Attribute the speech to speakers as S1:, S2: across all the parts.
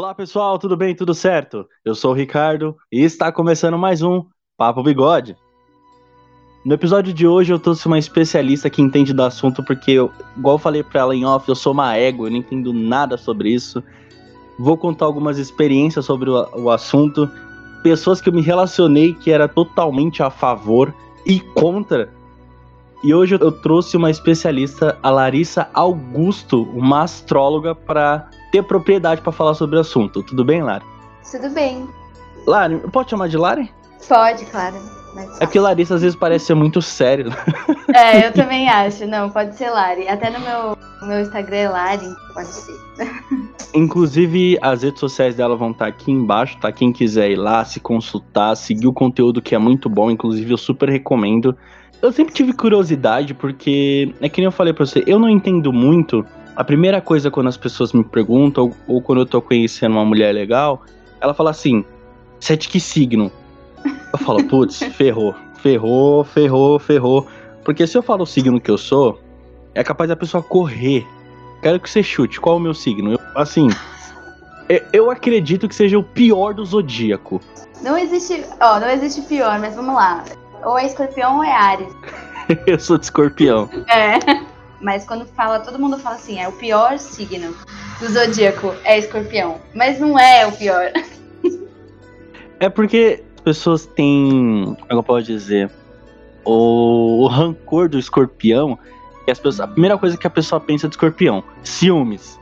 S1: Olá pessoal, tudo bem? Tudo certo? Eu sou o Ricardo e está começando mais um Papo Bigode. No episódio de hoje eu trouxe uma especialista que entende do assunto porque, eu, igual eu falei para ela em off, eu sou uma ego, eu não entendo nada sobre isso. Vou contar algumas experiências sobre o, o assunto, pessoas que eu me relacionei que era totalmente a favor e contra. E hoje eu trouxe uma especialista, a Larissa Augusto, uma astróloga, para ter propriedade para falar sobre o assunto. Tudo bem, Lari?
S2: Tudo bem.
S1: Lari, pode chamar de Lari?
S2: Pode, claro.
S1: É porque Larissa às vezes parece ser muito sério.
S2: É, eu também acho. Não, pode ser Lari. Até no meu, no meu Instagram é Lari, pode ser.
S1: Inclusive, as redes sociais dela vão estar aqui embaixo, tá? Quem quiser ir lá, se consultar, seguir o conteúdo que é muito bom. Inclusive, eu super recomendo. Eu sempre tive curiosidade, porque é que nem eu falei pra você, eu não entendo muito. A primeira coisa quando as pessoas me perguntam, ou, ou quando eu tô conhecendo uma mulher legal, ela fala assim: você é de que signo? Eu falo, putz, ferrou, ferrou, ferrou, ferrou. Porque se eu falo o signo que eu sou, é capaz da pessoa correr. Quero que você chute. Qual é o meu signo? Eu, assim, eu acredito que seja o pior do zodíaco.
S2: Não existe, ó, não existe pior, mas vamos lá. Ou é escorpião ou é Ares.
S1: eu sou de escorpião.
S2: É. Mas quando fala, todo mundo fala assim, é o pior signo do zodíaco é escorpião. Mas não é o pior.
S1: É porque as pessoas têm, como eu posso dizer, o, o rancor do escorpião. E as pessoas, a primeira coisa que a pessoa pensa de escorpião, ciúmes.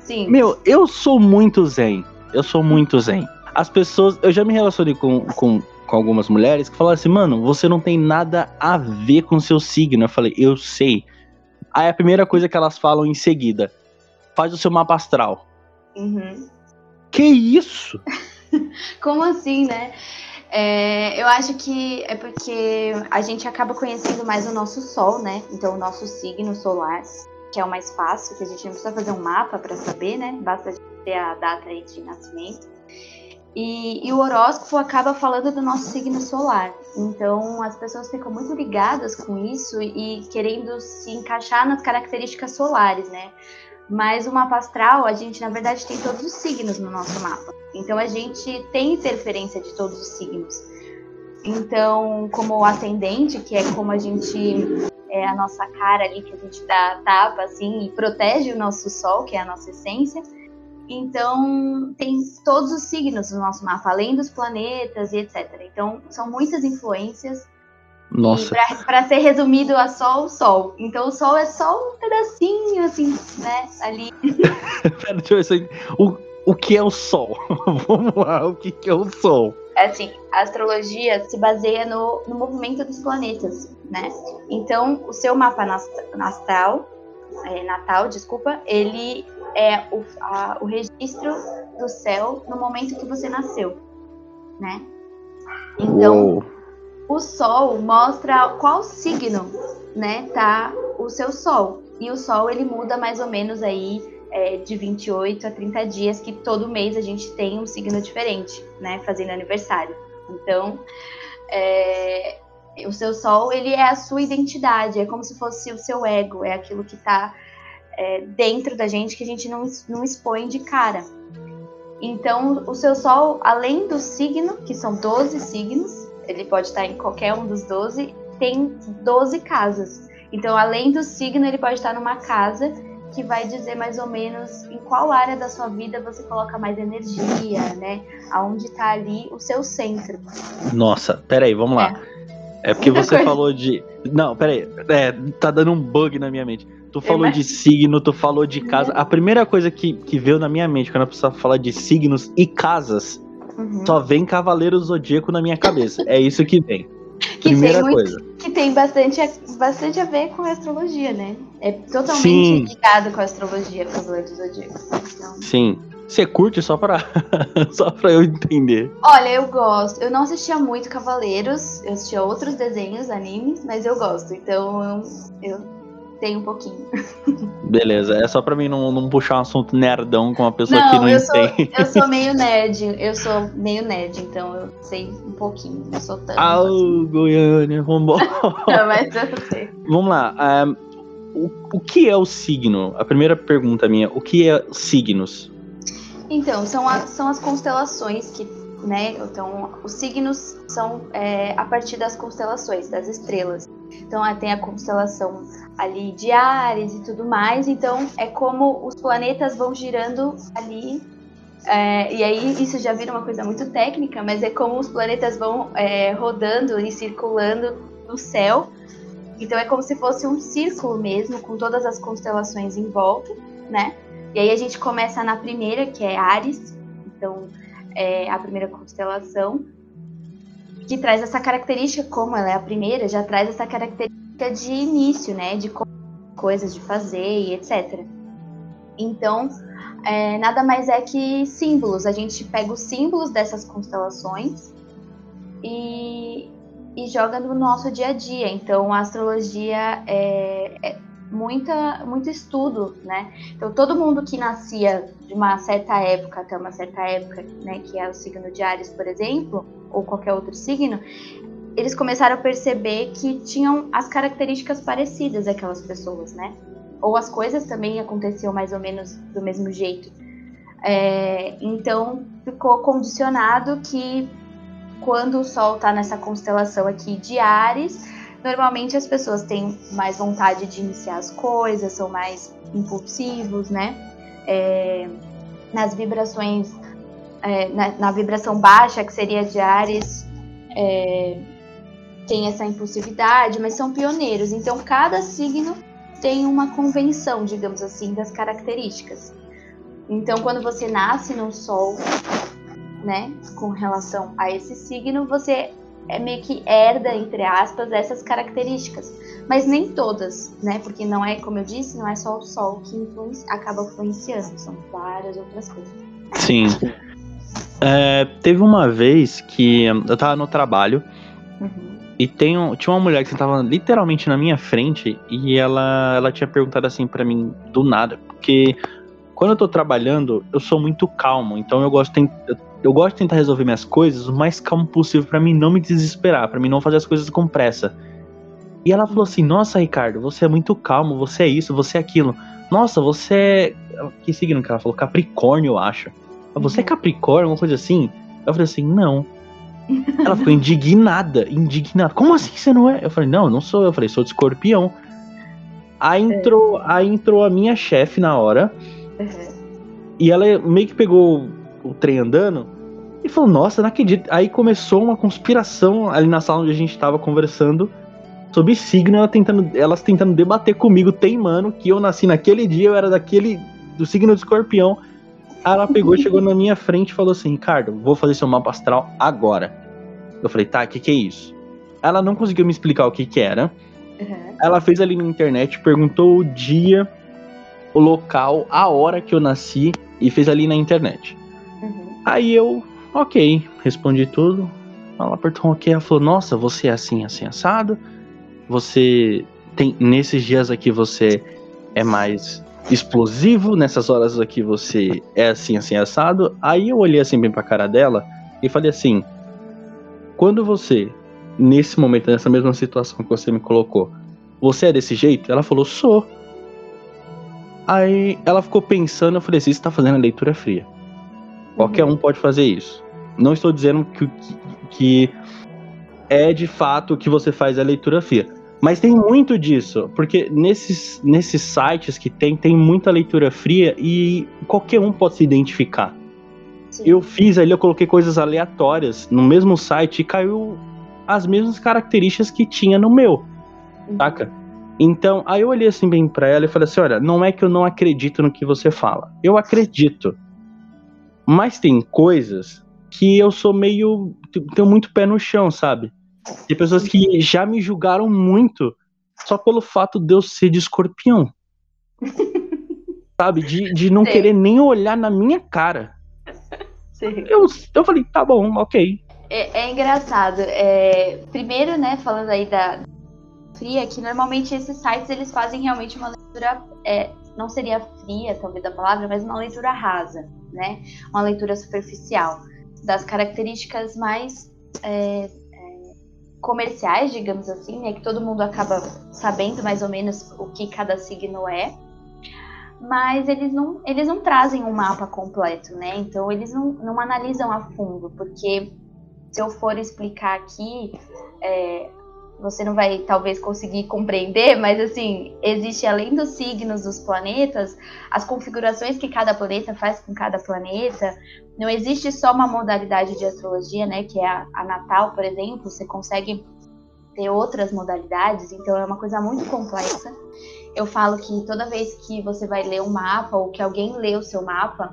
S2: Sim.
S1: Meu, eu sou muito zen. Eu sou muito zen. As pessoas, eu já me relacionei com, com, com algumas mulheres que falaram assim, mano, você não tem nada a ver com seu signo. Eu falei, eu sei. Aí a primeira coisa que elas falam em seguida, faz o seu mapa astral.
S2: Uhum.
S1: Que isso?
S2: Como assim, né? É, eu acho que é porque a gente acaba conhecendo mais o nosso Sol, né? Então, o nosso signo solar, que é o mais fácil, que a gente não precisa fazer um mapa para saber, né? Basta ter a data aí de nascimento. E, e, o horóscopo acaba falando do nosso signo solar. Então, as pessoas ficam muito ligadas com isso e, querendo se encaixar nas características solares, né? Mas o mapa astral, a gente na verdade tem todos os signos no nosso mapa. Então a gente tem interferência de todos os signos. Então, como o ascendente, que é como a gente é a nossa cara ali que a gente dá tapa assim e protege o nosso sol, que é a nossa essência. Então, tem todos os signos no nosso mapa, além dos planetas e etc. Então, são muitas influências
S1: nossa.
S2: Para ser resumido a só o Sol. Então o Sol é só um pedacinho, assim, né? Ali.
S1: Pera, deixa eu ver se o, o que é o Sol? Vamos lá, o que, que é o Sol?
S2: É assim, a astrologia se baseia no, no movimento dos planetas, né? Então, o seu mapa astral, é, natal, desculpa, ele é o, a, o registro do céu no momento que você nasceu, né? Então, Uou o Sol mostra qual signo, né, tá o seu Sol. E o Sol ele muda mais ou menos aí é, de 28 a 30 dias, que todo mês a gente tem um signo diferente, né, fazendo aniversário. Então, é, o seu Sol ele é a sua identidade, é como se fosse o seu ego, é aquilo que está é, dentro da gente que a gente não, não expõe de cara. Então, o seu Sol, além do signo, que são 12 signos, ele pode estar em qualquer um dos 12, tem 12 casas. Então, além do signo, ele pode estar numa casa que vai dizer mais ou menos em qual área da sua vida você coloca mais energia, né? Aonde está ali o seu centro.
S1: Nossa, peraí, vamos lá. É, é porque você falou de. Não, peraí. É, tá dando um bug na minha mente. Tu falou de signo, tu falou de casa. A primeira coisa que, que veio na minha mente quando a pessoa fala de signos e casas Uhum. Só vem Cavaleiro Zodíaco na minha cabeça. É isso que vem.
S2: Que Primeira tem coisa. que tem bastante, bastante a ver com a astrologia, né? É totalmente Sim. ligado com a astrologia, Cavaleiro Zodíaco. Então...
S1: Sim. Você curte só pra, só pra eu entender?
S2: Olha, eu gosto. Eu não assistia muito Cavaleiros, eu assistia outros desenhos, animes, mas eu gosto. Então eu, eu tem um pouquinho.
S1: Beleza, é só pra mim não, não puxar um assunto nerdão com uma pessoa
S2: não,
S1: que não
S2: eu
S1: entende.
S2: Sou, eu sou meio nerd, eu sou meio nerd, então eu sei um pouquinho, não sou tanto.
S1: Ah, assim. Goiânia, vambora.
S2: não, mas eu sei.
S1: Vamos lá, um, o, o que é o signo? A primeira pergunta minha, o que é signos?
S2: Então, são, a, são as constelações que, né? Então, os signos são é, a partir das constelações, das estrelas. Então, tem a constelação ali de Ares e tudo mais. Então, é como os planetas vão girando ali. É, e aí, isso já vira uma coisa muito técnica, mas é como os planetas vão é, rodando e circulando no céu. Então, é como se fosse um círculo mesmo, com todas as constelações em volta, né? E aí, a gente começa na primeira, que é Ares. Então, é a primeira constelação que traz essa característica, como ela é a primeira, já traz essa característica de início, né? De coisas de fazer e etc. Então, é, nada mais é que símbolos. A gente pega os símbolos dessas constelações e, e joga no nosso dia a dia. Então, a astrologia é, é muita, muito estudo, né? Então, todo mundo que nascia de uma certa época até uma certa época, né, que é o signo de Ares, por exemplo, ou qualquer outro signo, eles começaram a perceber que tinham as características parecidas aquelas pessoas, né? Ou as coisas também aconteciam mais ou menos do mesmo jeito. É, então ficou condicionado que quando o Sol está nessa constelação aqui de Ares, normalmente as pessoas têm mais vontade de iniciar as coisas, são mais impulsivos, né? É, nas vibrações é, na, na, vibração baixa, que seria de Ares, é, tem essa impulsividade, mas são pioneiros. Então, cada signo tem uma convenção, digamos assim, das características. Então, quando você nasce no Sol, né, com relação a esse signo, você é meio que herda, entre aspas, essas características. Mas nem todas, né? Porque não é, como eu disse, não é só o Sol que influencia, acaba influenciando, são várias outras coisas.
S1: Sim. É, teve uma vez que eu tava no trabalho uhum. e tem tinha uma mulher que tava literalmente na minha frente e ela, ela tinha perguntado assim para mim do nada, porque quando eu tô trabalhando, eu sou muito calmo, então eu gosto de, eu, eu gosto de tentar resolver minhas coisas o mais calmo possível para mim não me desesperar, para mim não fazer as coisas com pressa. E ela falou assim: "Nossa, Ricardo, você é muito calmo, você é isso, você é aquilo. Nossa, você é que signo que ela falou? Capricórnio, eu acho." Você é uhum. Capricórnio, alguma coisa assim? Eu falei assim, não. Ela ficou indignada, indignada. Como assim você não é? Eu falei, não, não sou. Eu falei, sou de escorpião. Aí é. entrou, aí entrou a minha chefe na hora. Uhum. E ela meio que pegou o trem andando e falou, nossa, não acredito. Aí começou uma conspiração ali na sala onde a gente tava conversando sobre signo, ela tentando, elas tentando debater comigo, teimando que eu nasci naquele dia, eu era daquele do signo de escorpião. Aí ela pegou, chegou na minha frente e falou assim: Ricardo, vou fazer seu mapa astral agora. Eu falei, tá, o que, que é isso? Ela não conseguiu me explicar o que, que era. Uhum. Ela fez ali na internet, perguntou o dia, o local, a hora que eu nasci e fez ali na internet. Uhum. Aí eu, ok, respondi tudo. Ela apertou um ok, ela falou: Nossa, você é assim, assim, assado. Você tem. Nesses dias aqui você é mais explosivo, nessas horas aqui você é assim, assim, assado. Aí eu olhei assim bem pra cara dela e falei assim: quando você, nesse momento, nessa mesma situação que você me colocou, você é desse jeito? Ela falou: sou. Aí ela ficou pensando, eu falei assim: você tá fazendo a leitura fria. Qualquer uhum. um pode fazer isso. Não estou dizendo que, que, é de fato que você faz a leitura fria. Mas tem muito disso, porque nesses, nesses sites que tem, tem muita leitura fria e qualquer um pode se identificar. Sim. Eu fiz ali, eu coloquei coisas aleatórias no mesmo site e caiu as mesmas características que tinha no meu, uhum. saca? Então, aí eu olhei assim bem pra ela e falei assim: olha, não é que eu não acredito no que você fala. Eu acredito. Mas tem coisas que eu sou meio. tenho muito pé no chão, sabe? Tem pessoas que já me julgaram muito só pelo fato de eu ser de escorpião. Sabe? De, de não Sim. querer nem olhar na minha cara. Sim. Eu, eu falei, tá bom, ok.
S2: É, é engraçado. É, primeiro, né, falando aí da fria, que normalmente esses sites eles fazem realmente uma leitura. É, não seria fria, talvez a palavra, mas uma leitura rasa, né? Uma leitura superficial das características mais é, comerciais, digamos assim, né? Que todo mundo acaba sabendo mais ou menos o que cada signo é. mas eles não, eles não trazem um mapa completo, né? Então eles não, não analisam a fundo, porque se eu for explicar aqui, é, você não vai talvez conseguir compreender, mas assim, existe além dos signos dos planetas, as configurações que cada planeta faz com cada planeta. Não existe só uma modalidade de astrologia, né, que é a, a natal, por exemplo, você consegue ter outras modalidades, então é uma coisa muito complexa. Eu falo que toda vez que você vai ler um mapa ou que alguém lê o seu mapa,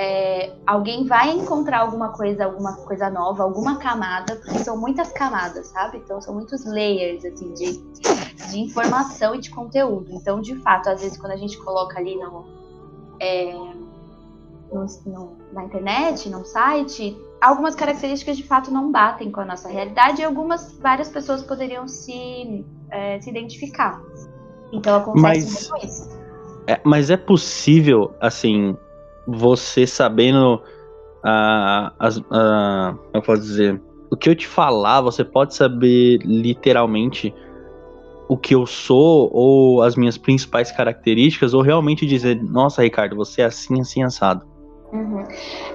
S2: é, alguém vai encontrar alguma coisa, alguma coisa nova, alguma camada, porque são muitas camadas, sabe? Então são muitos layers assim de, de informação e de conteúdo. Então, de fato, às vezes quando a gente coloca ali no, é, no, no, na internet, num site, algumas características de fato não batem com a nossa realidade e algumas várias pessoas poderiam se, é, se identificar. Então acontece mas, muito isso.
S1: É, mas é possível, assim, você sabendo a, a, eu posso dizer, o que eu te falar, você pode saber literalmente o que eu sou ou as minhas principais características, ou realmente dizer, nossa, Ricardo, você é assim, assim, assado.
S2: Uhum.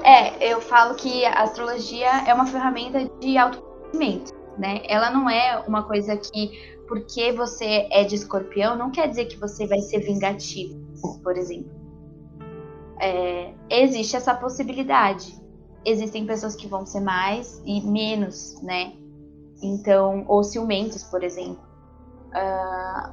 S2: É, eu falo que a astrologia é uma ferramenta de autoconhecimento, né? Ela não é uma coisa que, porque você é de escorpião, não quer dizer que você vai ser vingativo, por exemplo é, existe essa possibilidade. Existem pessoas que vão ser mais e menos, né? Então, ou ciumentos, por exemplo. Uh,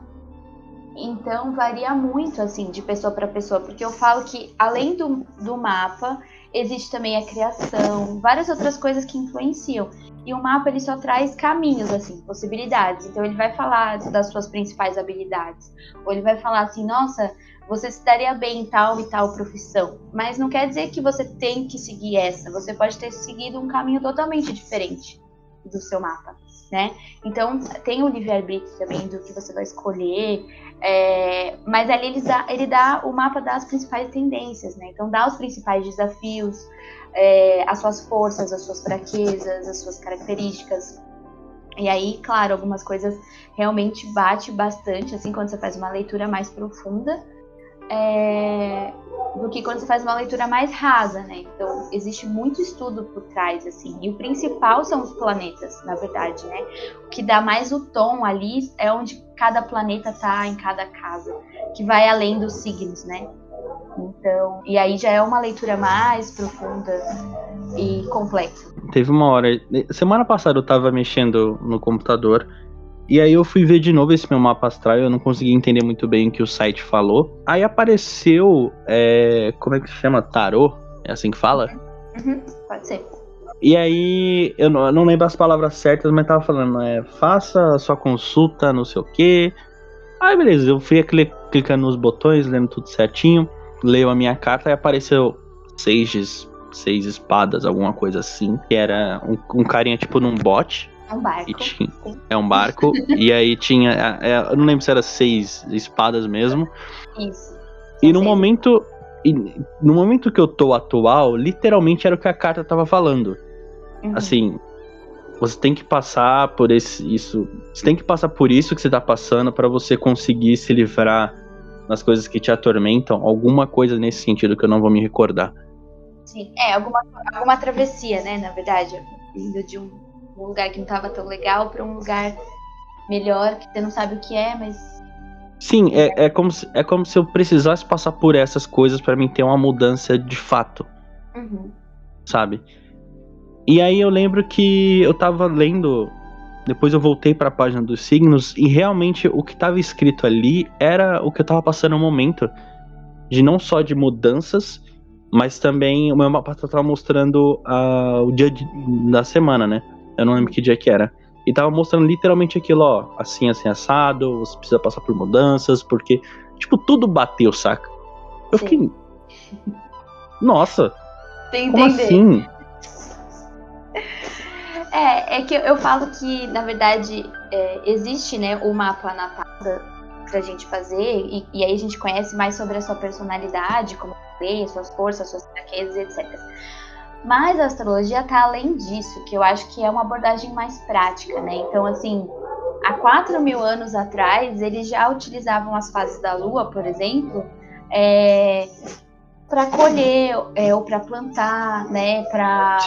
S2: então, varia muito, assim, de pessoa para pessoa, porque eu falo que, além do, do mapa, existe também a criação, várias outras coisas que influenciam. E o mapa, ele só traz caminhos, assim, possibilidades. Então, ele vai falar das suas principais habilidades. Ou ele vai falar assim, nossa, você se daria bem em tal e tal profissão. Mas não quer dizer que você tem que seguir essa. Você pode ter seguido um caminho totalmente diferente do seu mapa, né? Então tem o livre-arbítrio também do que você vai escolher, é, mas ali ele dá, ele dá o mapa das principais tendências, né? Então dá os principais desafios, é, as suas forças, as suas fraquezas, as suas características. E aí, claro, algumas coisas realmente bate bastante, assim, quando você faz uma leitura mais profunda, é, do que quando você faz uma leitura mais rasa, né? Então, existe muito estudo por trás, assim. E o principal são os planetas, na verdade, né? O que dá mais o tom ali é onde cada planeta tá em cada casa, que vai além dos signos, né? Então, e aí já é uma leitura mais profunda e complexa.
S1: Teve uma hora, semana passada eu tava mexendo no computador e aí eu fui ver de novo esse meu mapa astral, eu não consegui entender muito bem o que o site falou. Aí apareceu, é, como é que se chama? Tarô? É assim que fala?
S2: Uhum, pode ser.
S1: E aí, eu não, eu não, lembro as palavras certas, mas tava falando, é, faça a sua consulta, não sei o quê. Aí beleza, eu fui clicando nos botões, lendo tudo certinho, leio a minha carta e apareceu seis, seis espadas, alguma coisa assim. Que era um, um carinha tipo num bote.
S2: É um barco.
S1: Tinha, é um barco. e aí tinha. É, é, eu não lembro se era seis espadas mesmo.
S2: Isso.
S1: E no momento. E no momento que eu tô atual, literalmente era o que a carta tava falando. Uhum. Assim, você tem que passar por esse isso, você tem que passar por isso que você tá passando para você conseguir se livrar das coisas que te atormentam, alguma coisa nesse sentido que eu não vou me recordar.
S2: Sim, é alguma alguma travessia, né, na verdade, vindo de um um lugar que não estava tão legal para um lugar melhor, que você não sabe o que é, mas.
S1: Sim, é, é, como, se, é como se eu precisasse passar por essas coisas para mim ter uma mudança de fato.
S2: Uhum.
S1: Sabe? E aí eu lembro que eu tava lendo. Depois eu voltei para a página dos signos e realmente o que estava escrito ali era o que eu tava passando no momento. De não só de mudanças, mas também o meu mapa tava mostrando uh, o dia de, da semana, né? Eu não lembro que dia que era. E tava mostrando literalmente aquilo, ó, assim, assim, assado, você precisa passar por mudanças, porque, tipo, tudo bateu, saca? Eu Sim. fiquei. Nossa!
S2: Tem
S1: como assim?
S2: É, é que eu falo que, na verdade, é, existe, né, o mapa natal pra gente fazer, e, e, aí a gente conhece mais sobre a sua personalidade, como você, suas forças, suas fraquezas, etc. Mas a astrologia está além disso, que eu acho que é uma abordagem mais prática, né? Então, assim, há 4 mil anos atrás, eles já utilizavam as fases da Lua, por exemplo, é, para colher é, ou para plantar, né, para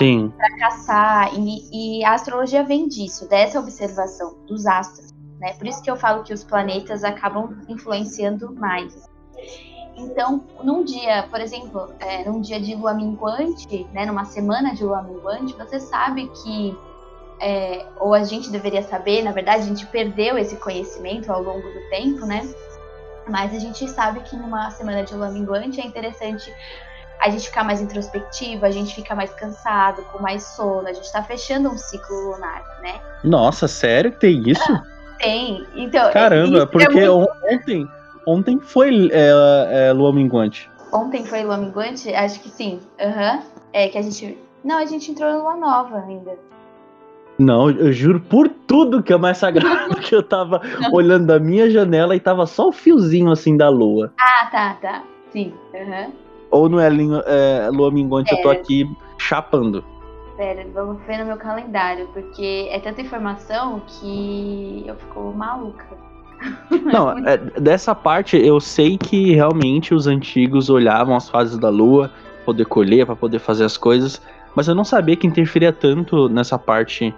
S2: caçar. E, e, a astrologia vem disso, dessa observação dos astros. Né? Por isso que eu falo que os planetas acabam influenciando mais. Então, num dia, por exemplo, é, num dia de lua minguante, né, numa semana de lua minguante, você sabe que, é, ou a gente deveria saber, na verdade, a gente perdeu esse conhecimento ao longo do tempo, né? Mas a gente sabe que numa semana de lua minguante é interessante a gente ficar mais introspectivo, a gente fica mais cansado, com mais sono, a gente tá fechando um ciclo lunar, né?
S1: Nossa, sério? Tem isso? Ah,
S2: tem. Então,
S1: Caramba, é porque é muito... ontem, ontem foi é, é, lua minguante.
S2: Ontem foi lua minguante? Acho que sim. Aham. Uhum. É que a gente. Não, a gente entrou em lua nova ainda.
S1: Não, eu juro por tudo que é mais sagrado que eu tava olhando da minha janela e tava só o fiozinho assim da lua.
S2: Ah, tá, tá. Sim. Uhum.
S1: Ou não é, é lua minguante, é. eu tô aqui chapando.
S2: Pera, vamos ver no meu calendário, porque é tanta informação que eu fico maluca.
S1: Não, é, dessa parte eu sei que realmente os antigos olhavam as fases da lua, poder colher, para poder fazer as coisas. Mas eu não sabia que interferia tanto nessa parte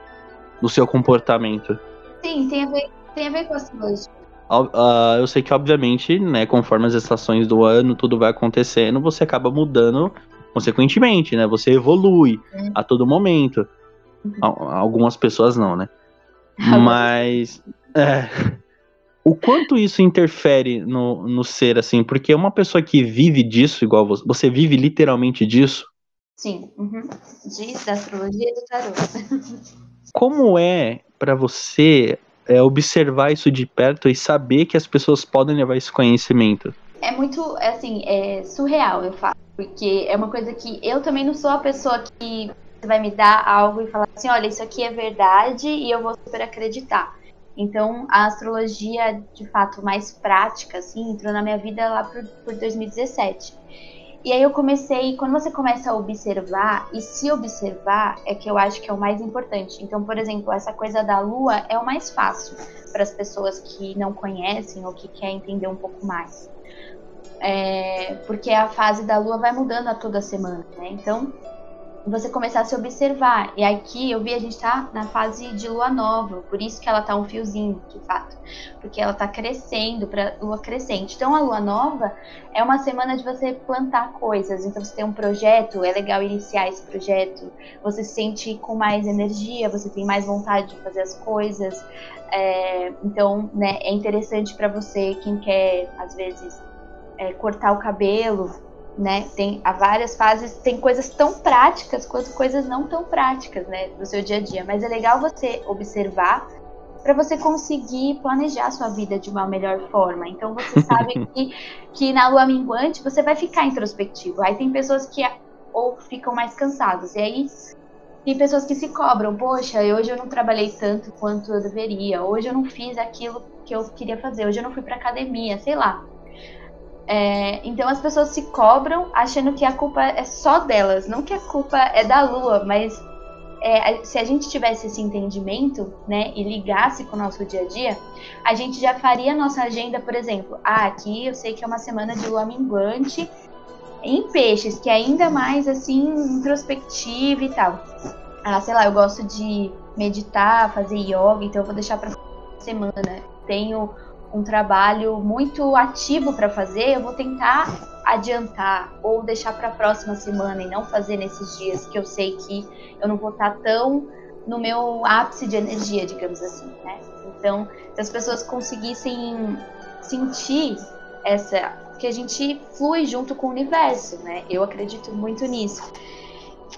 S1: do seu comportamento.
S2: Sim, tem a ver, tem a ver com a astrologia.
S1: Uh, eu sei que, obviamente, né, conforme as estações do ano, tudo vai acontecendo, você acaba mudando consequentemente, né? Você evolui uhum. a todo momento. Uhum. Algumas pessoas não, né? Mas. É, o quanto isso interfere no, no ser, assim? Porque uma pessoa que vive disso, igual você, você vive literalmente disso,
S2: Sim, uhum. de, da astrologia e do tarô.
S1: Como é para você é, observar isso de perto e saber que as pessoas podem levar esse conhecimento?
S2: É muito, é assim, é surreal, eu falo. Porque é uma coisa que eu também não sou a pessoa que vai me dar algo e falar assim, olha, isso aqui é verdade e eu vou super acreditar. Então, a astrologia, de fato, mais prática, assim, entrou na minha vida lá por, por 2017. E aí eu comecei, quando você começa a observar e se observar, é que eu acho que é o mais importante. Então, por exemplo, essa coisa da lua é o mais fácil para as pessoas que não conhecem ou que querem entender um pouco mais. É, porque a fase da lua vai mudando a toda semana, né? Então, você começar a se observar. E aqui eu vi a gente tá na fase de lua nova, por isso que ela tá um fiozinho, de fato. Porque ela tá crescendo para lua crescente. Então a lua nova é uma semana de você plantar coisas. Então você tem um projeto, é legal iniciar esse projeto. Você se sente com mais energia, você tem mais vontade de fazer as coisas. É, então, né, é interessante para você quem quer às vezes é, cortar o cabelo, né? Tem há várias fases, tem coisas tão práticas quanto coisas não tão práticas, né, do seu dia a dia. Mas é legal você observar para você conseguir planejar a sua vida de uma melhor forma. Então você sabe que, que na lua minguante você vai ficar introspectivo. Aí tem pessoas que ou ficam mais cansadas. E aí tem pessoas que se cobram, poxa, hoje eu não trabalhei tanto quanto eu deveria, hoje eu não fiz aquilo que eu queria fazer, hoje eu não fui para academia, sei lá. É, então as pessoas se cobram achando que a culpa é só delas, não que a culpa é da Lua, mas é, se a gente tivesse esse entendimento, né, e ligasse com o nosso dia a dia, a gente já faria a nossa agenda, por exemplo, ah, aqui eu sei que é uma semana de lua minguante em peixes, que é ainda mais assim introspectiva e tal. Ah, sei lá, eu gosto de meditar, fazer yoga, então eu vou deixar para semana. Tenho um trabalho muito ativo para fazer, eu vou tentar adiantar ou deixar para a próxima semana e não fazer nesses dias que eu sei que eu não vou estar tá tão no meu ápice de energia, digamos assim, né? Então, se as pessoas conseguissem sentir essa que a gente flui junto com o universo, né? Eu acredito muito nisso.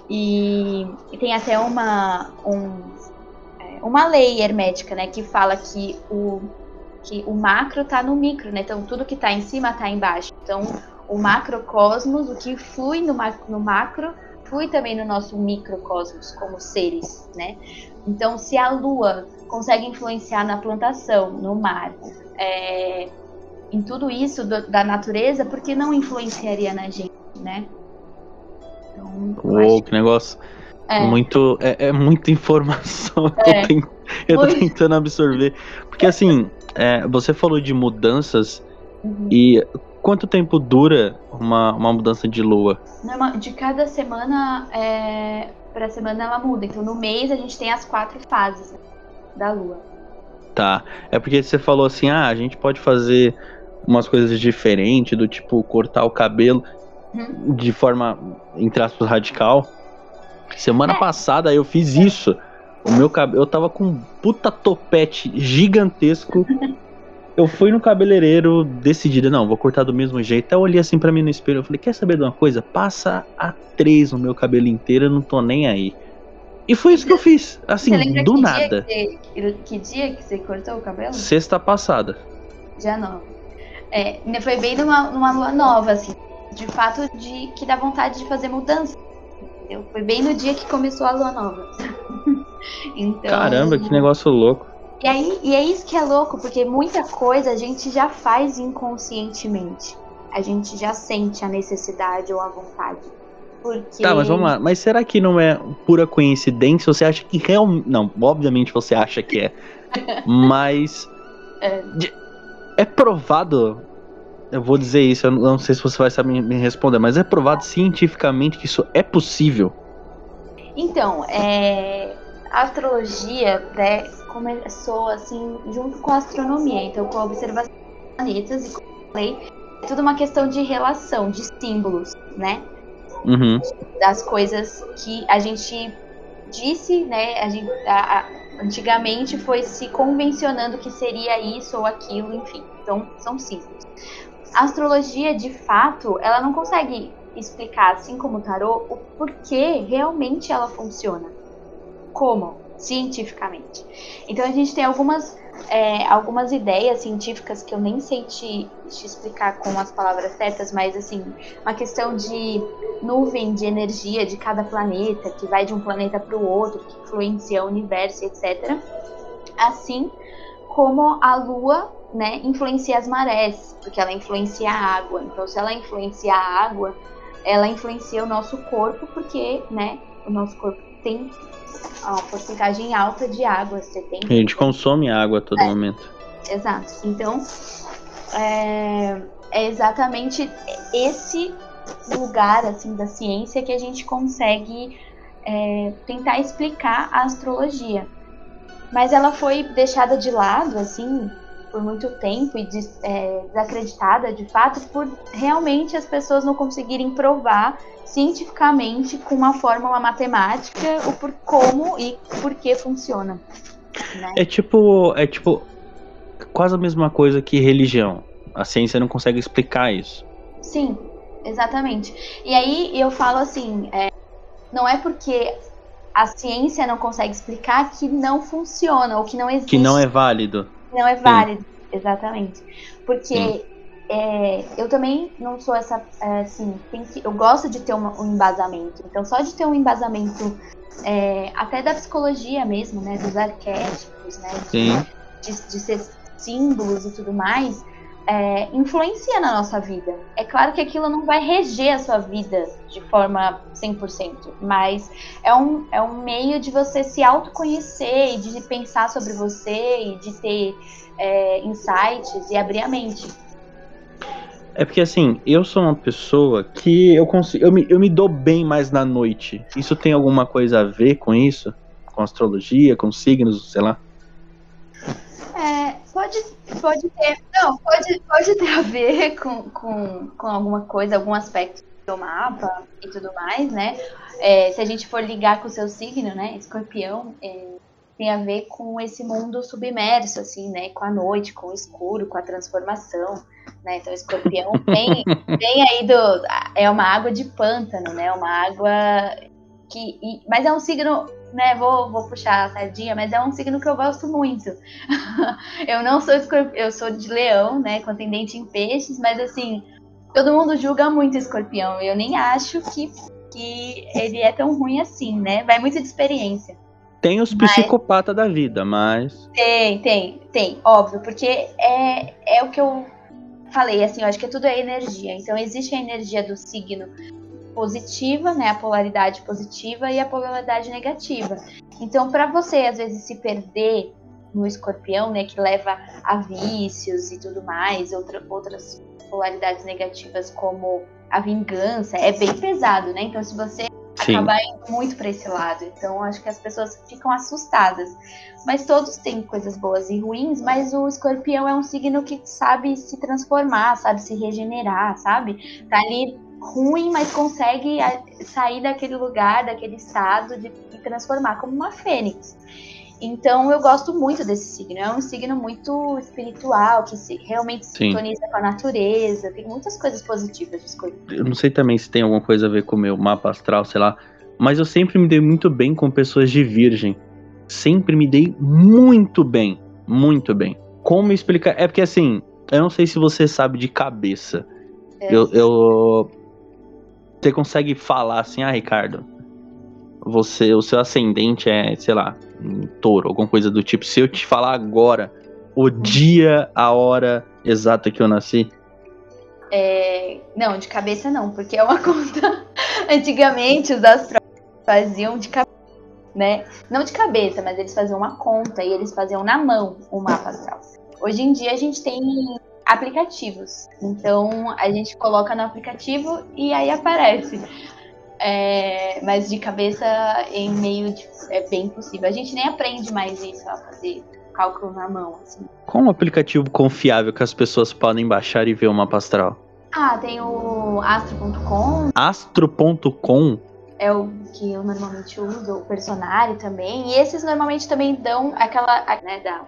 S2: E, e tem até uma um, é, uma lei hermética, né, que fala que o que o macro está no micro, né? Então tudo que está em cima está embaixo. Então o macrocosmos, o que flui no, no macro, flui também no nosso microcosmos como seres, né? Então se a Lua consegue influenciar na plantação, no mar, é, em tudo isso do, da natureza, por que não influenciaria na gente, né?
S1: Então, Uou, que negócio. É. Muito, é, é, muita informação. É. Eu, tô, eu tô tentando absorver. Porque assim, é, você falou de mudanças uhum. e quanto tempo dura uma, uma mudança de lua?
S2: De cada semana é, para semana ela muda. Então no mês a gente tem as quatro fases da lua.
S1: Tá. É porque você falou assim: ah, a gente pode fazer umas coisas diferentes, do tipo cortar o cabelo hum. de forma, entre aspas, radical. Semana é. passada eu fiz isso. O meu cabelo, eu tava com um puta topete gigantesco. eu fui no cabeleireiro decidida, não, vou cortar do mesmo jeito. Eu olhei assim para mim no espelho, eu falei, quer saber de uma coisa? Passa a três no meu cabelo inteiro, eu não tô nem aí. E foi isso que eu fiz, assim, do
S2: que
S1: nada.
S2: Dia que, que, dia que você cortou o cabelo?
S1: Sexta passada.
S2: Já não. É, foi bem numa, numa lua nova, assim. De fato, de que dá vontade de fazer mudança. Entendeu? Foi bem no dia que começou a lua nova.
S1: então, Caramba, que negócio louco.
S2: E, aí, e é isso que é louco, porque muita coisa a gente já faz inconscientemente. A gente já sente a necessidade ou a vontade. Porque...
S1: Tá, mas vamos lá. Mas será que não é pura coincidência? Você acha que realmente. Não, obviamente você acha que é. mas. É. é provado. Eu vou dizer isso, eu não sei se você vai saber me responder, mas é provado cientificamente que isso é possível.
S2: Então, é, a astrologia né, começou assim junto com a astronomia, então com a observação dos planetas e como eu falei, é tudo uma questão de relação, de símbolos, né?
S1: Uhum.
S2: Das coisas que a gente disse, né? A gente, a, a, antigamente foi se convencionando que seria isso ou aquilo, enfim. Então, são símbolos. A astrologia, de fato, ela não consegue explicar, assim como o tarô, o porquê realmente ela funciona. Como? Cientificamente. Então a gente tem algumas, é, algumas ideias científicas que eu nem sei te, te explicar com as palavras certas, mas assim, uma questão de nuvem de energia de cada planeta, que vai de um planeta para o outro, que influencia o universo, etc. Assim como a Lua né, influencia as marés, porque ela influencia a água. Então, se ela influencia a água, ela influencia o nosso corpo, porque né, o nosso corpo tem uma porcentagem alta de água, 70%.
S1: A gente consome água a todo
S2: é,
S1: momento.
S2: Exato. Então, é, é exatamente esse lugar assim da ciência que a gente consegue é, tentar explicar a astrologia. Mas ela foi deixada de lado, assim, por muito tempo e des, é, desacreditada, de fato, por realmente as pessoas não conseguirem provar cientificamente com uma fórmula matemática o por como e por que funciona. Né?
S1: É tipo, é tipo quase a mesma coisa que religião. A ciência não consegue explicar isso.
S2: Sim, exatamente. E aí eu falo assim, é, não é porque a ciência não consegue explicar que não funciona ou que não existe.
S1: Que não é válido.
S2: Não é válido, Sim. exatamente. Porque é, eu também não sou essa. É, assim, que, eu gosto de ter uma, um embasamento. Então, só de ter um embasamento, é, até da psicologia mesmo, né? Dos arquétipos, né? De, de, de ser símbolos e tudo mais, é, influencia na nossa vida. É claro que aquilo não vai reger a sua vida de forma 100%, mas é um, é um meio de você se autoconhecer e de pensar sobre você e de ter é, insights e abrir a mente.
S1: É porque assim, eu sou uma pessoa que eu consigo. Eu me, eu me dou bem mais na noite. Isso tem alguma coisa a ver com isso? Com astrologia, com signos, sei lá?
S2: É, pode, pode ter. Não, pode, pode ter a ver com, com, com alguma coisa, algum aspecto do mapa e tudo mais, né? É, se a gente for ligar com o seu signo, né? Escorpião, é, tem a ver com esse mundo submerso, assim, né? Com a noite, com o escuro, com a transformação, né? Então, escorpião vem, vem aí do. É uma água de pântano, né? Uma água que. E, mas é um signo, né? Vou, vou puxar a sardinha, mas é um signo que eu gosto muito. eu não sou escorpião, eu sou de leão, né? Com ascendente em peixes, mas assim, todo mundo julga muito escorpião. Eu nem acho que, que ele é tão ruim assim, né? Vai muito de experiência.
S1: Tem os psicopatas da vida, mas.
S2: Tem, tem, tem, óbvio, porque é, é o que eu falei, assim, eu acho que tudo é energia. Então existe a energia do signo positiva, né, a polaridade positiva e a polaridade negativa. Então, para você às vezes se perder no escorpião, né, que leva a vícios e tudo mais, outra, outras polaridades negativas como a vingança, é bem pesado, né? Então, se você Sim. acabar indo muito para esse lado, então acho que as pessoas ficam assustadas. Mas todos têm coisas boas e ruins, mas o escorpião é um signo que sabe se transformar, sabe se regenerar, sabe? Tá ali ruim, mas consegue sair daquele lugar, daquele estado de transformar como uma fênix. Então eu gosto muito desse signo. É um signo muito espiritual, que se, realmente se sintoniza com a natureza. Tem muitas coisas positivas de escolher.
S1: Eu não sei também se tem alguma coisa a ver com o meu mapa astral, sei lá. Mas eu sempre me dei muito bem com pessoas de virgem. Sempre me dei muito bem. Muito bem. Como explicar? É porque assim, eu não sei se você sabe de cabeça. É. Eu, eu. Você consegue falar assim, ah, Ricardo, você, o seu ascendente é, sei lá, um touro, alguma coisa do tipo. Se eu te falar agora o dia, a hora exata que eu nasci.
S2: É, não, de cabeça não, porque é uma conta. Antigamente os astrólogos faziam de cabeça, né? Não de cabeça, mas eles faziam uma conta e eles faziam na mão o mapa astral. Hoje em dia a gente tem aplicativos. Então a gente coloca no aplicativo e aí aparece. É, mas de cabeça em meio de, é bem possível. A gente nem aprende mais isso a fazer cálculo na mão. Assim.
S1: Qual um aplicativo confiável que as pessoas podem baixar e ver o mapa astral?
S2: Ah, tem o astro.com.
S1: Astro.com?
S2: É o que eu normalmente uso, o personagem também. E esses normalmente também dão aquela. Né, dá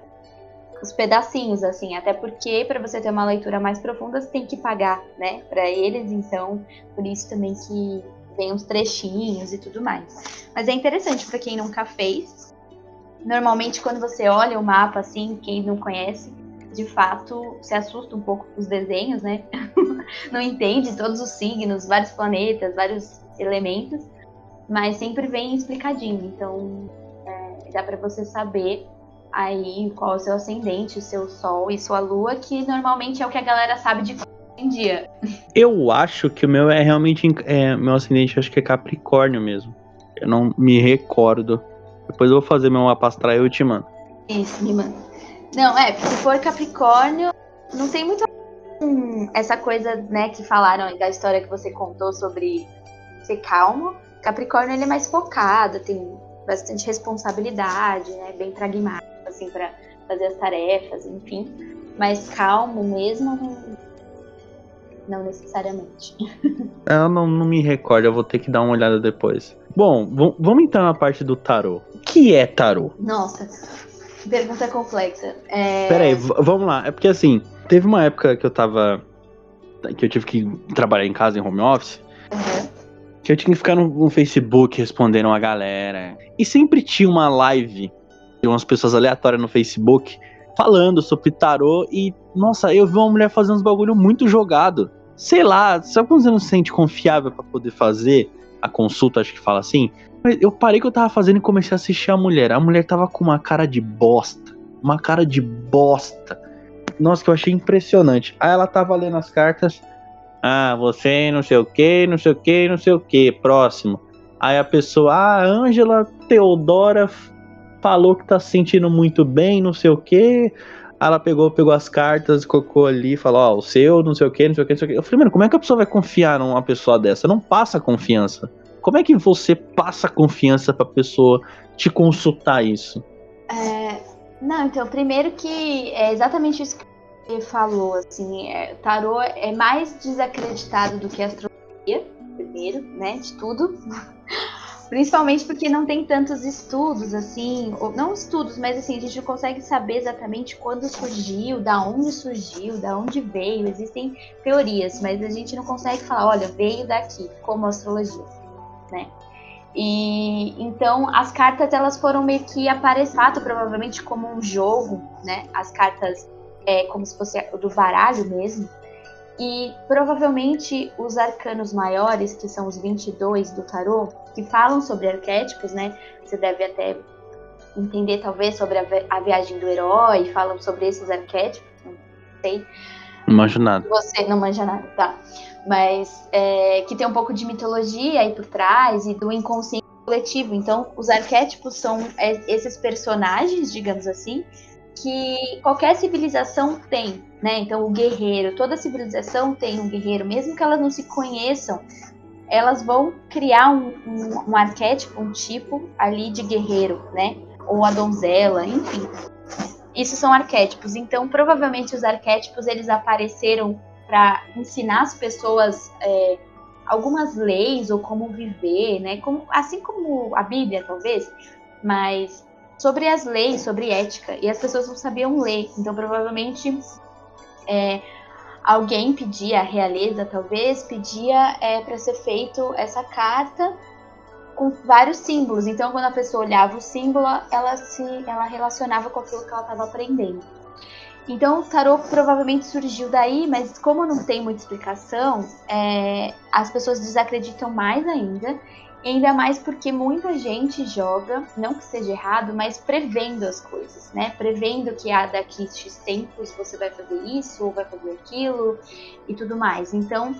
S2: os pedacinhos, assim, até porque para você ter uma leitura mais profunda, você tem que pagar, né, para eles, então, por isso também que tem uns trechinhos e tudo mais. Mas é interessante para quem nunca fez. Normalmente, quando você olha o mapa, assim, quem não conhece, de fato se assusta um pouco com os desenhos, né? não entende todos os signos, vários planetas, vários elementos, mas sempre vem explicadinho. Então, é, dá para você saber aí qual é o seu ascendente, o seu sol e sua lua, que normalmente é o que a galera sabe de em dia.
S1: Eu acho que o meu é realmente. É, meu ascendente acho que é Capricórnio mesmo. Eu não me recordo. Depois eu vou fazer meu mapa astral e eu te mando.
S2: Isso, me manda. Não, é, se for Capricórnio, não tem muito hum, essa coisa, né, que falaram da história que você contou sobre ser calmo. Capricórnio ele é mais focado, tem bastante responsabilidade, né, bem pragmático assim para fazer as tarefas, enfim. Mas calmo mesmo, não necessariamente.
S1: É, eu não, não me recordo, eu vou ter que dar uma olhada depois. Bom, vamos entrar na parte do tarô. O que é tarô?
S2: Nossa, pergunta complexa. É...
S1: Peraí, vamos lá. É porque assim, teve uma época que eu tava. que eu tive que trabalhar em casa em home office. Uhum. Que eu tinha que ficar no, no Facebook respondendo a galera. E sempre tinha uma live de umas pessoas aleatórias no Facebook falando sobre tarô e, nossa, eu vi uma mulher fazendo uns bagulho muito jogado sei lá, sabe quando você não se sente confiável para poder fazer a consulta, acho que fala assim? Eu parei que eu tava fazendo e comecei a assistir a mulher. A mulher tava com uma cara de bosta. Uma cara de bosta. Nossa, que eu achei impressionante. Aí ela tava lendo as cartas. Ah, você não sei o que, não sei o que, não sei o que. Próximo. Aí a pessoa, ah, Ângela Teodora falou que tá se sentindo muito bem, não sei o que. Aí ela pegou, pegou as cartas, colocou ali, falou, ó, oh, o seu, não sei o que, não sei o que, não sei o que. Eu falei, mano, como é que a pessoa vai confiar numa pessoa dessa? Não passa confiança. Como é que você passa confiança pra pessoa te consultar isso?
S2: É, não, então, primeiro que é exatamente isso que você falou, assim, é, tarô é mais desacreditado do que astrologia, primeiro, né, de tudo. Principalmente porque não tem tantos estudos, assim, ou não estudos, mas assim, a gente não consegue saber exatamente quando surgiu, da onde surgiu, da onde veio. Existem teorias, mas a gente não consegue falar, olha, veio daqui, como astrologia, né? E então as cartas elas foram meio que aparecendo provavelmente como um jogo, né? As cartas é como se fosse do baralho mesmo. E provavelmente os arcanos maiores, que são os 22 do tarô, que falam sobre arquétipos, né? Você deve até entender talvez sobre a, a viagem do herói, falam sobre esses arquétipos, não sei.
S1: Não manjo nada.
S2: Você não manja nada, tá. Mas é, que tem um pouco de mitologia aí por trás e do inconsciente coletivo. Então, os arquétipos são é, esses personagens, digamos assim, que qualquer civilização tem né? Então, o guerreiro, toda civilização tem um guerreiro, mesmo que elas não se conheçam, elas vão criar um, um, um arquétipo, um tipo ali de guerreiro, né? Ou a donzela, enfim. Isso são arquétipos. Então, provavelmente os arquétipos eles apareceram para ensinar as pessoas é, algumas leis ou como viver, né? Como, assim como a Bíblia, talvez, mas sobre as leis, sobre ética. E as pessoas não sabiam ler. Então, provavelmente, é, alguém pedia, a realeza talvez, pedia é, para ser feito essa carta com vários símbolos. Então, quando a pessoa olhava o símbolo, ela se ela relacionava com aquilo que ela estava aprendendo. Então, o tarô provavelmente surgiu daí, mas como não tem muita explicação, é, as pessoas desacreditam mais ainda. Ainda mais porque muita gente joga, não que seja errado, mas prevendo as coisas, né? Prevendo que ah, daqui X tempos você vai fazer isso ou vai fazer aquilo e tudo mais. Então,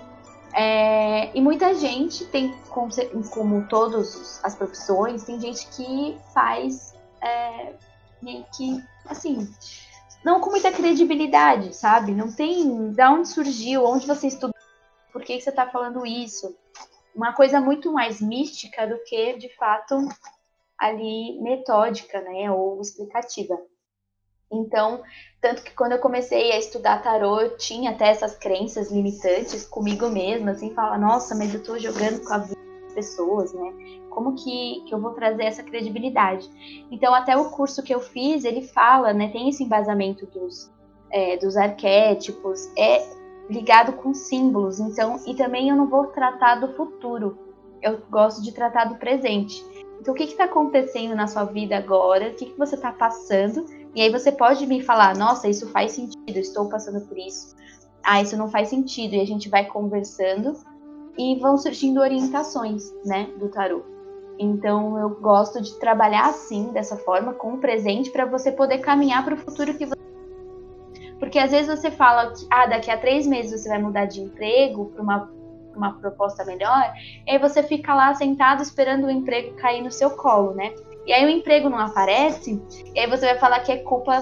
S2: é, e muita gente tem, como todas as profissões, tem gente que faz é, que, assim, não com muita credibilidade, sabe? Não tem da onde surgiu, onde você estudou, por que, você está falando isso. Uma coisa muito mais mística do que, de fato, ali metódica, né? Ou explicativa. Então, tanto que quando eu comecei a estudar tarô, eu tinha até essas crenças limitantes comigo mesma, assim, falar, nossa, mas eu tô jogando com a vida das pessoas, né? Como que, que eu vou trazer essa credibilidade? Então, até o curso que eu fiz, ele fala, né, tem esse embasamento dos, é, dos arquétipos, é ligado com símbolos, então, e também eu não vou tratar do futuro, eu gosto de tratar do presente. Então, o que está acontecendo na sua vida agora? O que, que você está passando? E aí você pode me falar, nossa, isso faz sentido, estou passando por isso. Ah, isso não faz sentido. E a gente vai conversando e vão surgindo orientações, né, do tarô. Então eu gosto de trabalhar assim, dessa forma, com o presente, para você poder caminhar para o futuro que você. Porque às vezes você fala que ah, daqui a três meses você vai mudar de emprego para uma, uma proposta melhor, e aí você fica lá sentado esperando o emprego cair no seu colo, né? E aí o emprego não aparece, e aí você vai falar que é culpa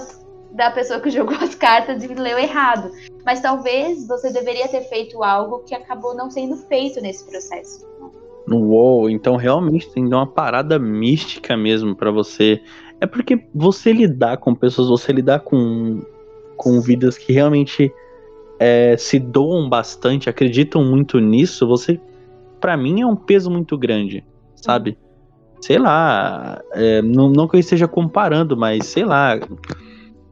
S2: da pessoa que jogou as cartas e leu errado. Mas talvez você deveria ter feito algo que acabou não sendo feito nesse processo.
S1: Uou, então realmente tem uma parada mística mesmo para você. É porque você lidar com pessoas, você lidar com, com vidas que realmente é, se doam bastante, acreditam muito nisso, você, para mim, é um peso muito grande, sabe? sei lá, é, não, não que eu esteja comparando, mas sei lá. É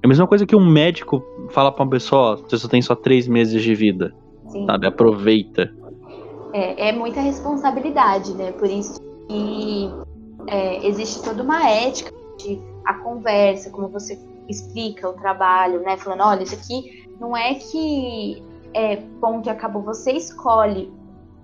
S1: a mesma coisa que um médico fala pra uma pessoa: você só tem só três meses de vida, Sim. sabe? Aproveita.
S2: É, é muita responsabilidade, né? Por isso que é, existe toda uma ética de a conversa, como você explica o trabalho, né? Falando, olha, isso aqui não é que é ponto e acabou, você escolhe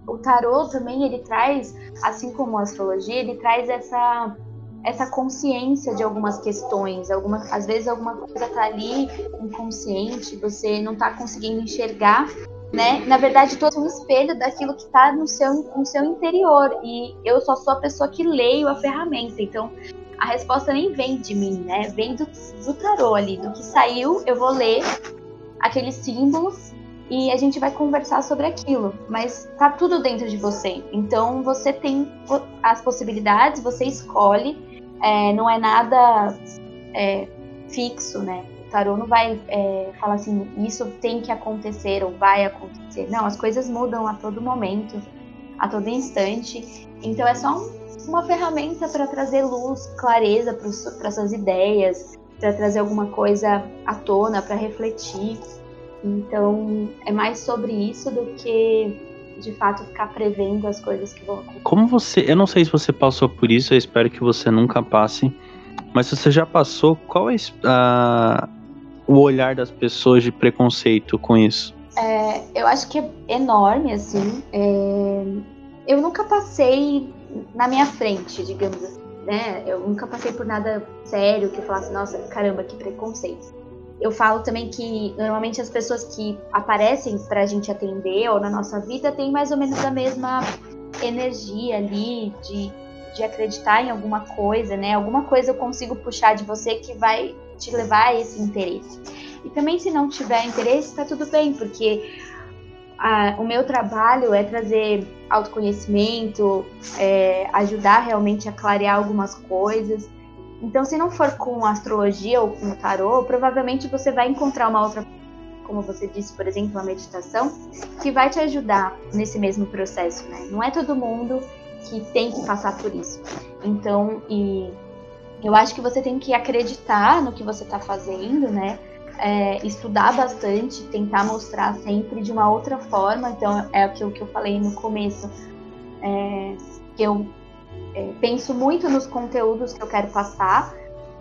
S2: o tarô também ele traz, assim como a astrologia, ele traz essa essa consciência de algumas questões, alguma, às vezes alguma coisa tá ali inconsciente, você não tá conseguindo enxergar, né? Na verdade, todo um espelho daquilo que tá no seu, no seu interior. E eu só sou a pessoa que leio a ferramenta. Então, a resposta nem vem de mim, né? Vem do, do tarô ali, do que saiu, eu vou ler aqueles símbolos e a gente vai conversar sobre aquilo, mas tá tudo dentro de você. Então você tem as possibilidades, você escolhe, é, não é nada é, fixo, né? O tarô não vai é, falar assim, isso tem que acontecer ou vai acontecer. Não, as coisas mudam a todo momento, a todo instante. Então é só um, uma ferramenta para trazer luz, clareza para suas ideias, para trazer alguma coisa à tona, para refletir. Então, é mais sobre isso do que de fato ficar prevendo as coisas que vão acontecer.
S1: Como você, eu não sei se você passou por isso, eu espero que você nunca passe, mas se você já passou, qual é a, o olhar das pessoas de preconceito com isso?
S2: É, eu acho que é enorme, assim. É, eu nunca passei na minha frente, digamos assim, né? Eu nunca passei por nada sério que eu falasse, nossa, caramba, que preconceito eu falo também que normalmente as pessoas que aparecem para a gente atender ou na nossa vida têm mais ou menos a mesma energia ali de, de acreditar em alguma coisa, né? Alguma coisa eu consigo puxar de você que vai te levar a esse interesse. E também se não tiver interesse, tá tudo bem, porque o meu trabalho é trazer autoconhecimento, é, ajudar realmente a clarear algumas coisas. Então, se não for com astrologia ou com tarô, provavelmente você vai encontrar uma outra, como você disse, por exemplo, a meditação, que vai te ajudar nesse mesmo processo, né? Não é todo mundo que tem que passar por isso. Então, e eu acho que você tem que acreditar no que você está fazendo, né? É, estudar bastante, tentar mostrar sempre de uma outra forma. Então, é aquilo que eu falei no começo, é, que eu é, penso muito nos conteúdos que eu quero passar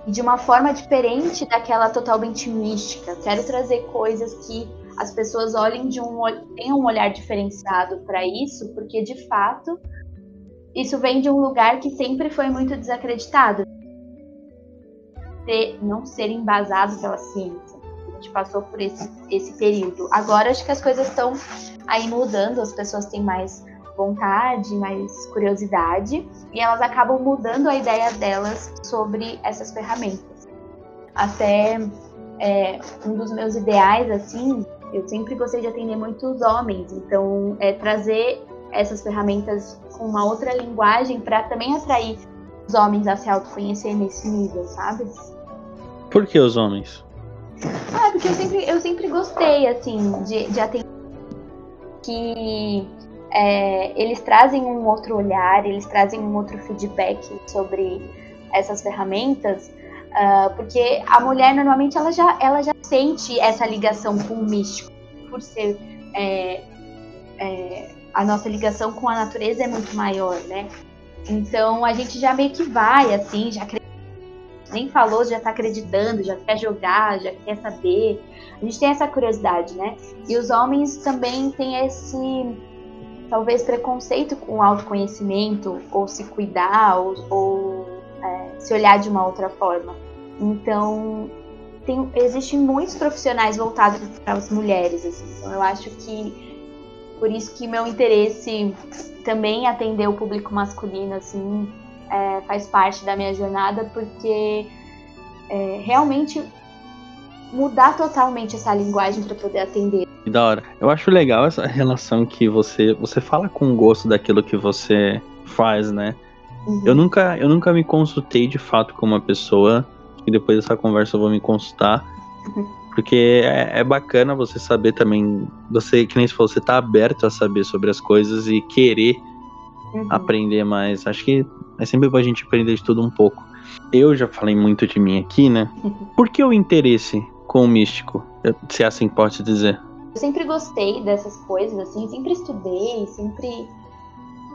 S2: e de uma forma diferente daquela totalmente mística. Quero trazer coisas que as pessoas olhem de um tenham um olhar diferenciado para isso, porque de fato isso vem de um lugar que sempre foi muito desacreditado. Ter, não ser embasado pela ciência. Gente passou por esse, esse período. Agora acho que as coisas estão aí mudando, as pessoas têm mais vontade, mais curiosidade, e elas acabam mudando a ideia delas sobre essas ferramentas. Até é, um dos meus ideais, assim, eu sempre gostei de atender muitos homens, então é trazer essas ferramentas com uma outra linguagem para também atrair os homens a se autoconhecer nesse nível, sabe?
S1: Por que os homens?
S2: Ah, porque eu sempre, eu sempre gostei, assim, de, de atender que é, eles trazem um outro olhar, eles trazem um outro feedback sobre essas ferramentas, uh, porque a mulher normalmente ela já, ela já sente essa ligação com o místico, por ser é, é, a nossa ligação com a natureza é muito maior, né? Então a gente já meio que vai assim, já nem falou, já tá acreditando, já quer jogar, já quer saber. A gente tem essa curiosidade, né? E os homens também têm esse talvez preconceito com o autoconhecimento, ou se cuidar, ou, ou é, se olhar de uma outra forma. Então, tem, existem muitos profissionais voltados para as mulheres. Assim. Então, eu acho que por isso que meu interesse também atender o público masculino assim é, faz parte da minha jornada, porque é, realmente mudar totalmente essa linguagem para poder atender
S1: que da hora. Eu acho legal essa relação que você você fala com gosto daquilo que você faz, né? Uhum. Eu nunca eu nunca me consultei de fato com uma pessoa e depois dessa conversa eu vou me consultar. Uhum. Porque é, é, bacana você saber também, você, que nem você falou, você tá aberto a saber sobre as coisas e querer uhum. aprender mais. Acho que é sempre bom a gente aprender de tudo um pouco. Eu já falei muito de mim aqui, né? Uhum. Por que o interesse com o místico? Se é assim pode dizer.
S2: Eu sempre gostei dessas coisas, assim, sempre estudei, sempre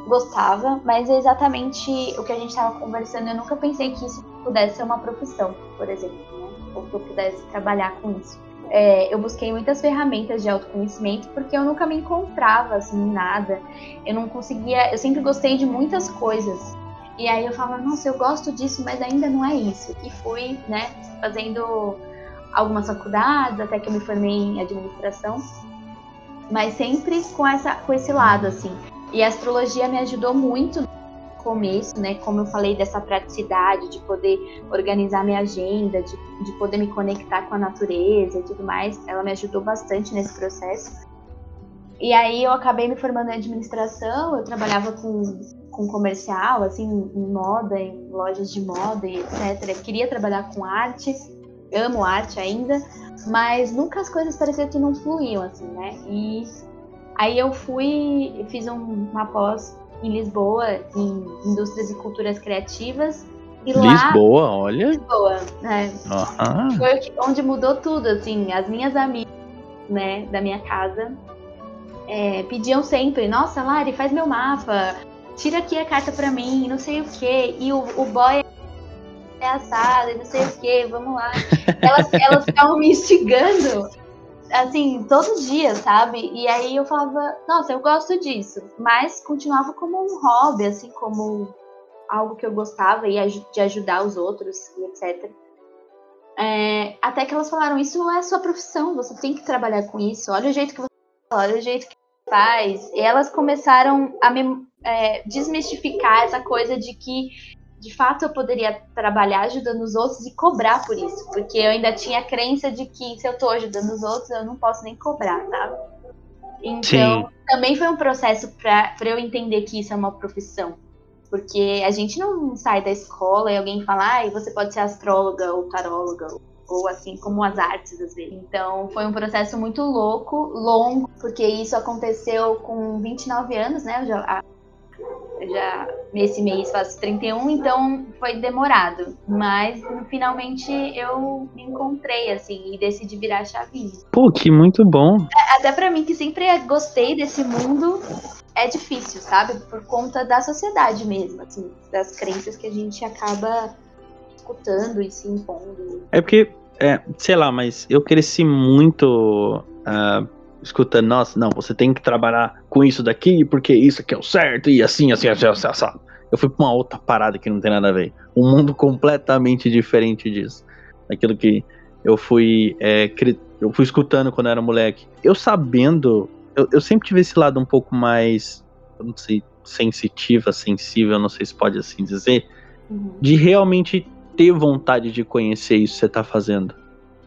S2: gostava, mas é exatamente o que a gente estava conversando. Eu nunca pensei que isso pudesse ser uma profissão, por exemplo, né? ou que eu pudesse trabalhar com isso. É, eu busquei muitas ferramentas de autoconhecimento porque eu nunca me encontrava assim em nada. Eu não conseguia. Eu sempre gostei de muitas coisas. E aí eu falava, nossa, eu gosto disso, mas ainda não é isso. E fui, né, fazendo algumas faculdades, até que eu me formei em administração, mas sempre com, essa, com esse lado, assim. E a astrologia me ajudou muito no começo, né? Como eu falei, dessa praticidade, de poder organizar minha agenda, de, de poder me conectar com a natureza e tudo mais. Ela me ajudou bastante nesse processo. E aí eu acabei me formando em administração, eu trabalhava com, com comercial, assim, em moda, em lojas de moda e etc. Eu queria trabalhar com arte amo arte ainda, mas nunca as coisas pareciam que não fluíam, assim, né? E aí eu fui, fiz um, uma pós em Lisboa, em Indústrias e Culturas Criativas. E
S1: Lisboa, lá, olha.
S2: Lisboa, né? Uhum. Foi onde mudou tudo, assim, as minhas amigas, né, da minha casa, é, pediam sempre, nossa, Lari, faz meu mapa, tira aqui a carta pra mim, não sei o quê. E o, o boy é assado, não sei o que, vamos lá. Elas, elas ficavam me instigando, assim, todos os dias, sabe? E aí eu falava, nossa, eu gosto disso. Mas continuava como um hobby, assim, como algo que eu gostava e de ajudar os outros e etc. É, até que elas falaram, isso é sua profissão, você tem que trabalhar com isso, olha o jeito que você olha o jeito que faz. E elas começaram a me, é, desmistificar essa coisa de que de fato eu poderia trabalhar ajudando os outros e cobrar por isso, porque eu ainda tinha a crença de que se eu tô ajudando os outros, eu não posso nem cobrar, sabe? Então, Sim. também foi um processo para eu entender que isso é uma profissão. Porque a gente não sai da escola e alguém fala, ah, você pode ser astróloga ou taróloga, ou assim como as artes às vezes. Então foi um processo muito louco, longo, porque isso aconteceu com 29 anos, né? Eu já, eu já nesse mês faço 31, então foi demorado. Mas finalmente eu me encontrei, assim, e decidi virar a chavinha.
S1: Pô, que muito bom.
S2: É, até para mim, que sempre gostei desse mundo, é difícil, sabe? Por conta da sociedade mesmo, assim, das crenças que a gente acaba escutando e se impondo.
S1: É porque, é, sei lá, mas eu cresci muito uh, escutando, nossa, não, você tem que trabalhar com isso daqui, porque isso aqui é o certo, e assim, assim, assim, assim, assim. Eu fui pra uma outra parada que não tem nada a ver. Um mundo completamente diferente disso. Aquilo que eu fui, é, eu fui escutando quando eu era moleque. Eu sabendo eu, eu sempre tive esse lado um pouco mais, não sei, sensitiva, sensível, não sei se pode assim dizer, uhum. de realmente ter vontade de conhecer isso que você tá fazendo.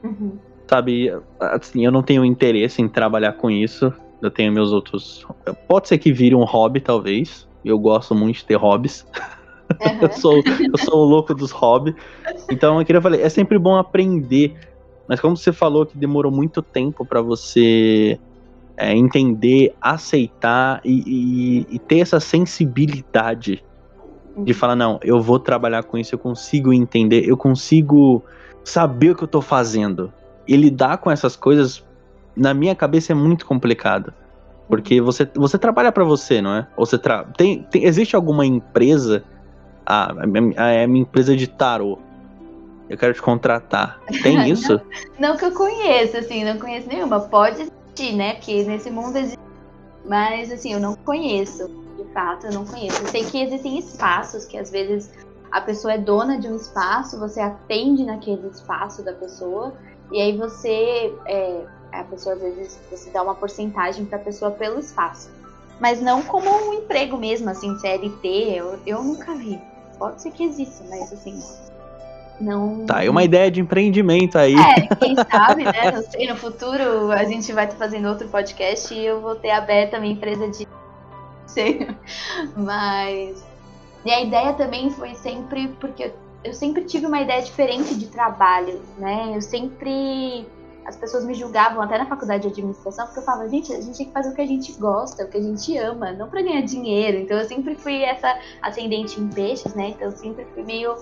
S1: Uhum. Sabe, assim, eu não tenho interesse em trabalhar com isso. Eu tenho meus outros. Pode ser que vire um hobby, talvez. Eu gosto muito de ter hobbies. Uhum. eu, sou, eu sou o louco dos hobbies. Então eu queria falar, é sempre bom aprender. Mas como você falou que demorou muito tempo para você é, entender, aceitar e, e, e, ter essa sensibilidade de falar, não, eu vou trabalhar com isso, eu consigo entender, eu consigo saber o que eu tô fazendo. E lidar com essas coisas, na minha cabeça, é muito complicado. Porque você, você trabalha para você, não é? Ou você tra... tem, tem, existe alguma empresa, a, a, a minha empresa de tarô, eu quero te contratar. Tem isso?
S2: não, não, que eu conheça, assim, não conheço nenhuma. Pode existir, né? Porque nesse mundo existe. Mas, assim, eu não conheço. Fato, eu não conheço. Eu sei que existem espaços que às vezes a pessoa é dona de um espaço, você atende naquele espaço da pessoa, e aí você. É, a pessoa, às vezes, você dá uma porcentagem para a pessoa pelo espaço. Mas não como um emprego mesmo, assim, CLT, eu, eu nunca vi. Pode ser que exista, mas assim, não.
S1: Tá, é uma ideia de empreendimento aí.
S2: É, quem sabe, né? Não sei, no futuro a gente vai estar fazendo outro podcast e eu vou ter aberto a minha empresa de. Sei. Mas. E a ideia também foi sempre. Porque eu sempre tive uma ideia diferente de trabalho, né? Eu sempre. As pessoas me julgavam até na faculdade de administração, porque eu falava, gente, a gente tem que fazer o que a gente gosta, o que a gente ama, não para ganhar dinheiro. Então eu sempre fui essa ascendente em peixes, né? Então eu sempre fui meio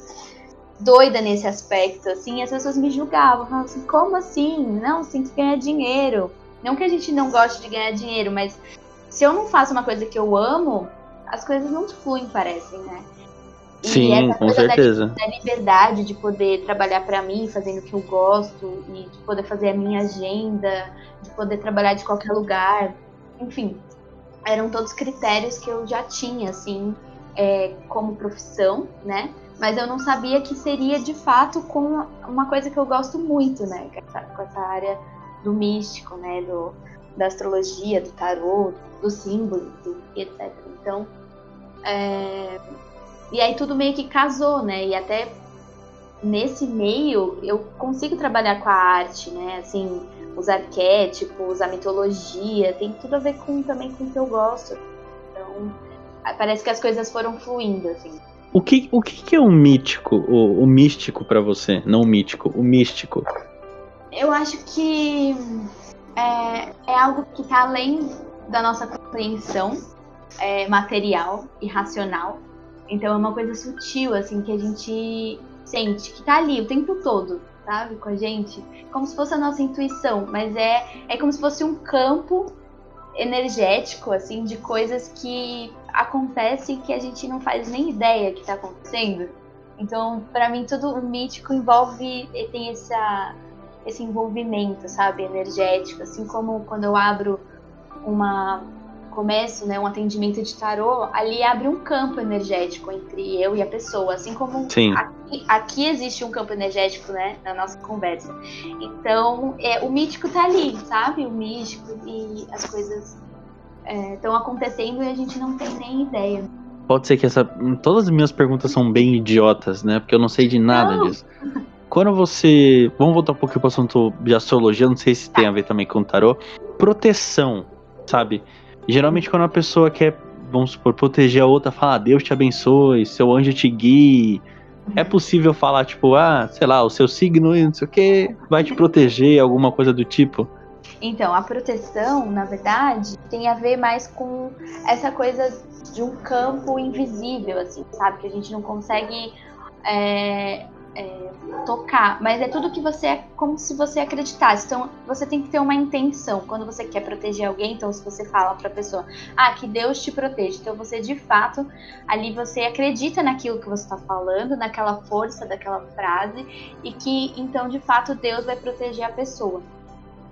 S2: doida nesse aspecto, assim, as pessoas me julgavam, falavam assim, como assim? Não, você tem que ganhar dinheiro. Não que a gente não goste de ganhar dinheiro, mas se eu não faço uma coisa que eu amo, as coisas não fluem, parecem, né?
S1: E Sim, com certeza.
S2: Da, da, liberdade de poder trabalhar para mim, fazendo o que eu gosto, e de poder fazer a minha agenda, de poder trabalhar de qualquer lugar, enfim, eram todos critérios que eu já tinha, assim, é, como profissão, né? mas eu não sabia que seria de fato com uma coisa que eu gosto muito, né? Com essa área do místico, né? Do, da astrologia, do tarô, do símbolo, etc. Então, é... e aí tudo meio que casou, né? E até nesse meio eu consigo trabalhar com a arte, né? Assim, os arquétipos, a mitologia, tem tudo a ver com também com o que eu gosto. Então, parece que as coisas foram fluindo, assim.
S1: O que, o que é o mítico, o, o místico para você? Não o mítico, o místico.
S2: Eu acho que é, é algo que está além da nossa compreensão é, material e racional. Então é uma coisa sutil, assim, que a gente sente, que tá ali o tempo todo, sabe, com a gente. Como se fosse a nossa intuição, mas é, é como se fosse um campo energético, assim, de coisas que acontecem que a gente não faz nem ideia que está acontecendo. Então, para mim, tudo o mítico envolve, tem essa, esse envolvimento, sabe, energético. Assim como quando eu abro uma começo, né, um atendimento de tarô, ali abre um campo energético entre eu e a pessoa, assim como aqui, aqui, existe um campo energético, né, na nossa conversa. Então, é, o mítico tá ali, sabe? O místico e as coisas estão é, acontecendo e a gente não tem nem ideia.
S1: Pode ser que essa. Todas as minhas perguntas são bem idiotas, né? Porque eu não sei de nada
S2: Não.
S1: disso. Quando você. Vamos voltar um pouquinho pro assunto de astrologia, não sei se tem a ver também com o tarô. Proteção, sabe? Geralmente quando uma pessoa quer, vamos supor, proteger a outra, fala, "Ah, Deus te abençoe, seu anjo te guie. É possível falar, tipo, ah, sei lá, o seu signo e não sei o que, vai te proteger, alguma coisa do tipo?
S2: Então, a proteção, na verdade, tem a ver mais com essa coisa de um campo invisível, assim, sabe? Que a gente não consegue é, é, tocar. Mas é tudo que você é como se você acreditasse. Então, você tem que ter uma intenção. Quando você quer proteger alguém, então, se você fala pra pessoa, ah, que Deus te protege. Então, você de fato, ali você acredita naquilo que você está falando, naquela força daquela frase, e que, então, de fato, Deus vai proteger a pessoa.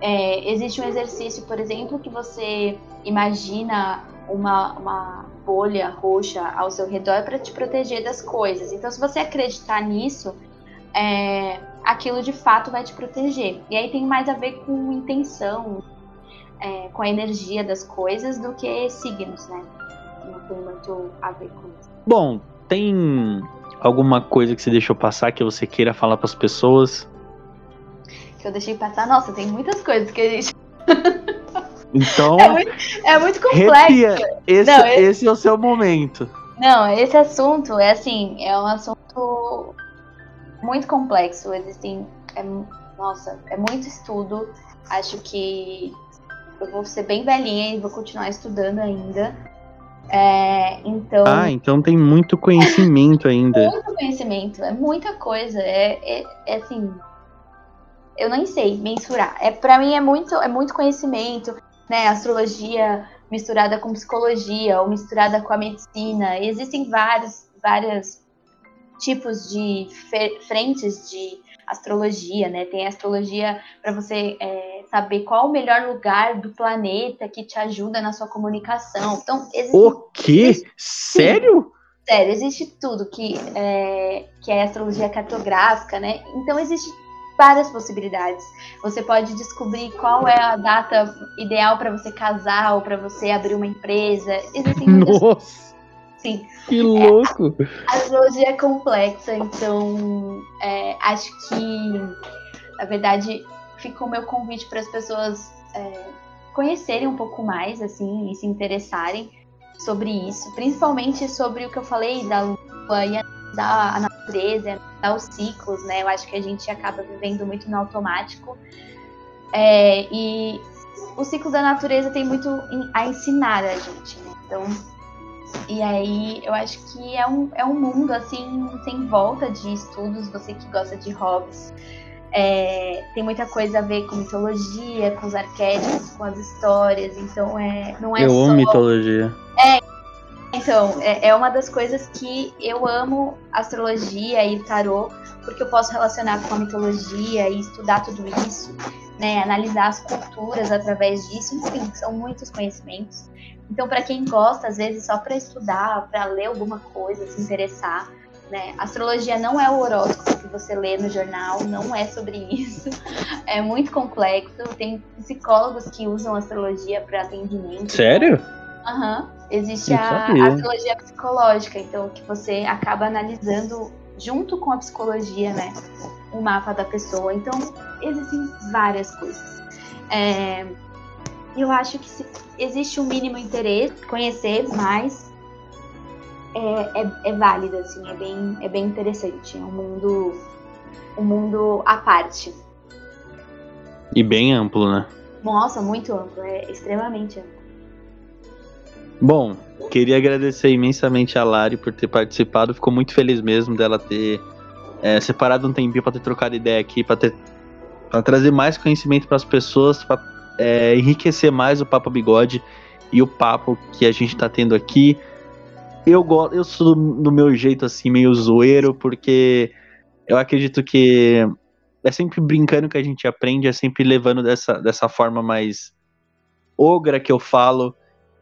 S2: É, existe um exercício, por exemplo, que você imagina uma, uma bolha roxa ao seu redor para te proteger das coisas. Então, se você acreditar nisso, é, aquilo de fato vai te proteger. E aí tem mais a ver com intenção, é, com a energia das coisas, do que signos, né? Não tem muito a ver com isso.
S1: Bom, tem alguma coisa que você deixou passar que você queira falar para as pessoas?
S2: Que eu deixei passar, nossa, tem muitas coisas que a gente.
S1: Então,
S2: É muito, é muito complexo.
S1: esse,
S2: Não, esse-
S1: esse é o seu momento.
S2: Não, esse assunto é assim, é um assunto muito complexo. Existem, é, nossa, é muito estudo. Acho que eu vou ser bem velhinha e vou continuar estudando ainda. É, então,
S1: Ah, então tem muito conhecimento ainda.
S2: muito conhecimento, é muita coisa. É, é, é assim, eu nem sei mensurar. É para mim é muito, é muito conhecimento, né? Astrologia misturada com psicologia ou misturada com a medicina. Existem vários, vários tipos de frentes de astrologia, né? Tem a astrologia para você é, saber qual o melhor lugar do planeta que te ajuda na sua comunicação. Então, existem
S1: O quê? Sério?
S2: Sério, existe tudo que é, que é astrologia cartográfica, né? Então existe várias possibilidades. Você pode descobrir qual é a data ideal para você casar ou para você abrir uma empresa. Existem muitas
S1: Nossa,
S2: sim.
S1: que louco.
S2: A astrologia é complexa, então é, acho que na verdade fica o meu convite para as pessoas é, conhecerem um pouco mais, assim, e se interessarem sobre isso, principalmente sobre o que eu falei da lua e da natureza, analisar os ciclos, né? Eu acho que a gente acaba vivendo muito no automático. É, e o ciclo da natureza tem muito a ensinar a gente, né? Então, e aí eu acho que é um, é um mundo assim, sem volta de estudos, você que gosta de hobbies. É, tem muita coisa a ver com mitologia, com os arquétipos, com as histórias, então é, não é
S1: Eu
S2: só
S1: amo mitologia.
S2: então, é, é uma das coisas que eu amo astrologia e tarô, porque eu posso relacionar com a mitologia e estudar tudo isso, né? Analisar as culturas através disso, enfim, são muitos conhecimentos. Então, para quem gosta, às vezes só para estudar, para ler alguma coisa, se interessar, né? Astrologia não é o horóscopo que você lê no jornal, não é sobre isso. É muito complexo. Tem psicólogos que usam astrologia para atendimento.
S1: Sério?
S2: Aham. Existe a,
S1: sabia.
S2: a astrologia psicológica, então que você acaba analisando junto com a psicologia, né? O mapa da pessoa. Então, existem várias coisas. É, eu acho que se existe um mínimo interesse, conhecer mais é, é, é válido, assim, é bem, é bem interessante. É um mundo, um mundo à parte.
S1: E bem amplo, né?
S2: Nossa, muito amplo, é extremamente amplo.
S1: Bom, queria agradecer imensamente a Lari por ter participado. Fico muito feliz mesmo dela ter é, separado um tempinho para ter trocado ideia aqui, para ter pra trazer mais conhecimento para as pessoas, para enriquecer mais o Papo Bigode e o papo que a gente tá tendo aqui. Eu gosto, eu sou do meu jeito assim meio zoeiro, porque eu acredito que é sempre brincando que a gente aprende, é sempre levando dessa, dessa forma mais ogra que eu falo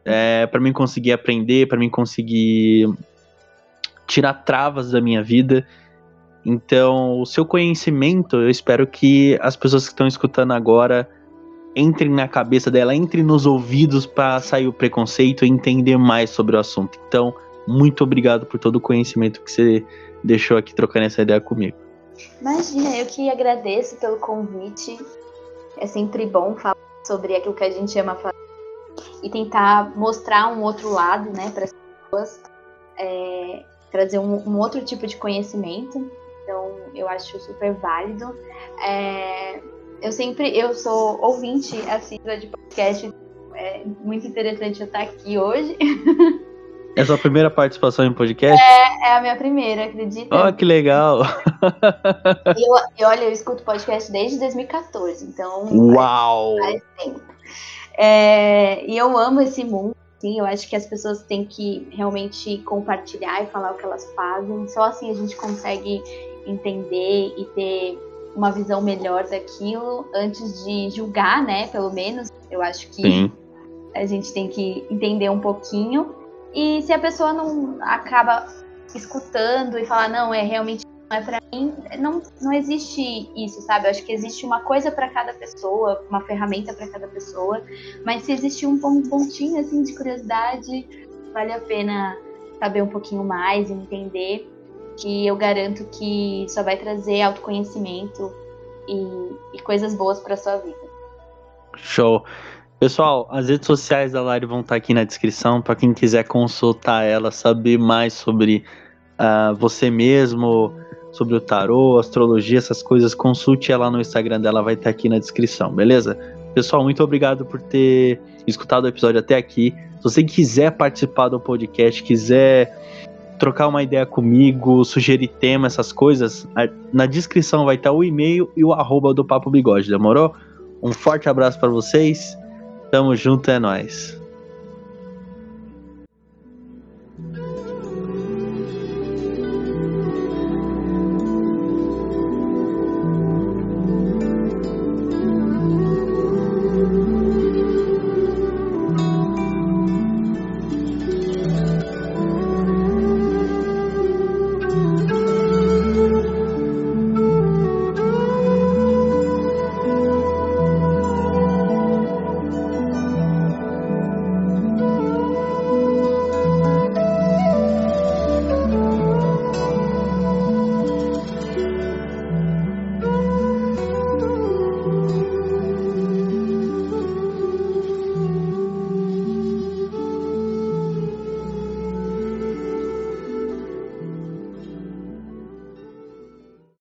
S1: é, para mim conseguir aprender, para mim conseguir tirar travas da minha vida. Então, o seu conhecimento, eu espero que as pessoas que estão escutando agora entrem na cabeça dela, entrem nos ouvidos para sair o preconceito e entender mais sobre o assunto. Então, muito obrigado por todo o conhecimento que você deixou aqui trocando essa ideia comigo.
S2: Imagina, eu que agradeço pelo convite. É sempre bom falar sobre aquilo que a gente ama fazer e tentar mostrar um outro lado, né, para as pessoas, é, trazer um, um, outro tipo de conhecimento. Então, eu acho super válido. É, eu sempre, eu sou ouvinte assídua de podcast, é muito interessante eu estar aqui hoje.
S1: É sua primeira participação em podcast?
S2: É, é a minha primeira, acredita?
S1: Oh, que legal!
S2: E, eu, olha, eu escuto podcast desde 2014, então.
S1: Uau!
S2: Faz, tempo. É, e eu amo esse mundo, sim. Eu acho que as pessoas têm que realmente compartilhar e falar o que elas fazem. Só assim a gente consegue entender e ter uma visão melhor daquilo antes de julgar, né? Pelo menos. Eu acho que sim. a gente tem que entender um pouquinho e se a pessoa não acaba escutando e falar, não, é realmente não é para mim, não, não existe isso, sabe? Eu acho que existe uma coisa para cada pessoa, uma ferramenta para cada pessoa, mas se existe um pontinho assim de curiosidade, vale a pena saber um pouquinho mais e entender que eu garanto que só vai trazer autoconhecimento e, e coisas boas para sua vida.
S1: Show. Pessoal, as redes sociais da Lari vão estar aqui na descrição para quem quiser consultar ela, saber mais sobre uh, você mesmo, sobre o tarô, astrologia, essas coisas. Consulte ela no Instagram dela, vai estar aqui na descrição, beleza? Pessoal, muito obrigado por ter escutado o episódio até aqui. Se você quiser participar do podcast, quiser trocar uma ideia comigo, sugerir tema, essas coisas, na descrição vai estar o e-mail e o arroba do Papo Bigode, demorou? Um forte abraço para vocês Tamo junto, é nóis.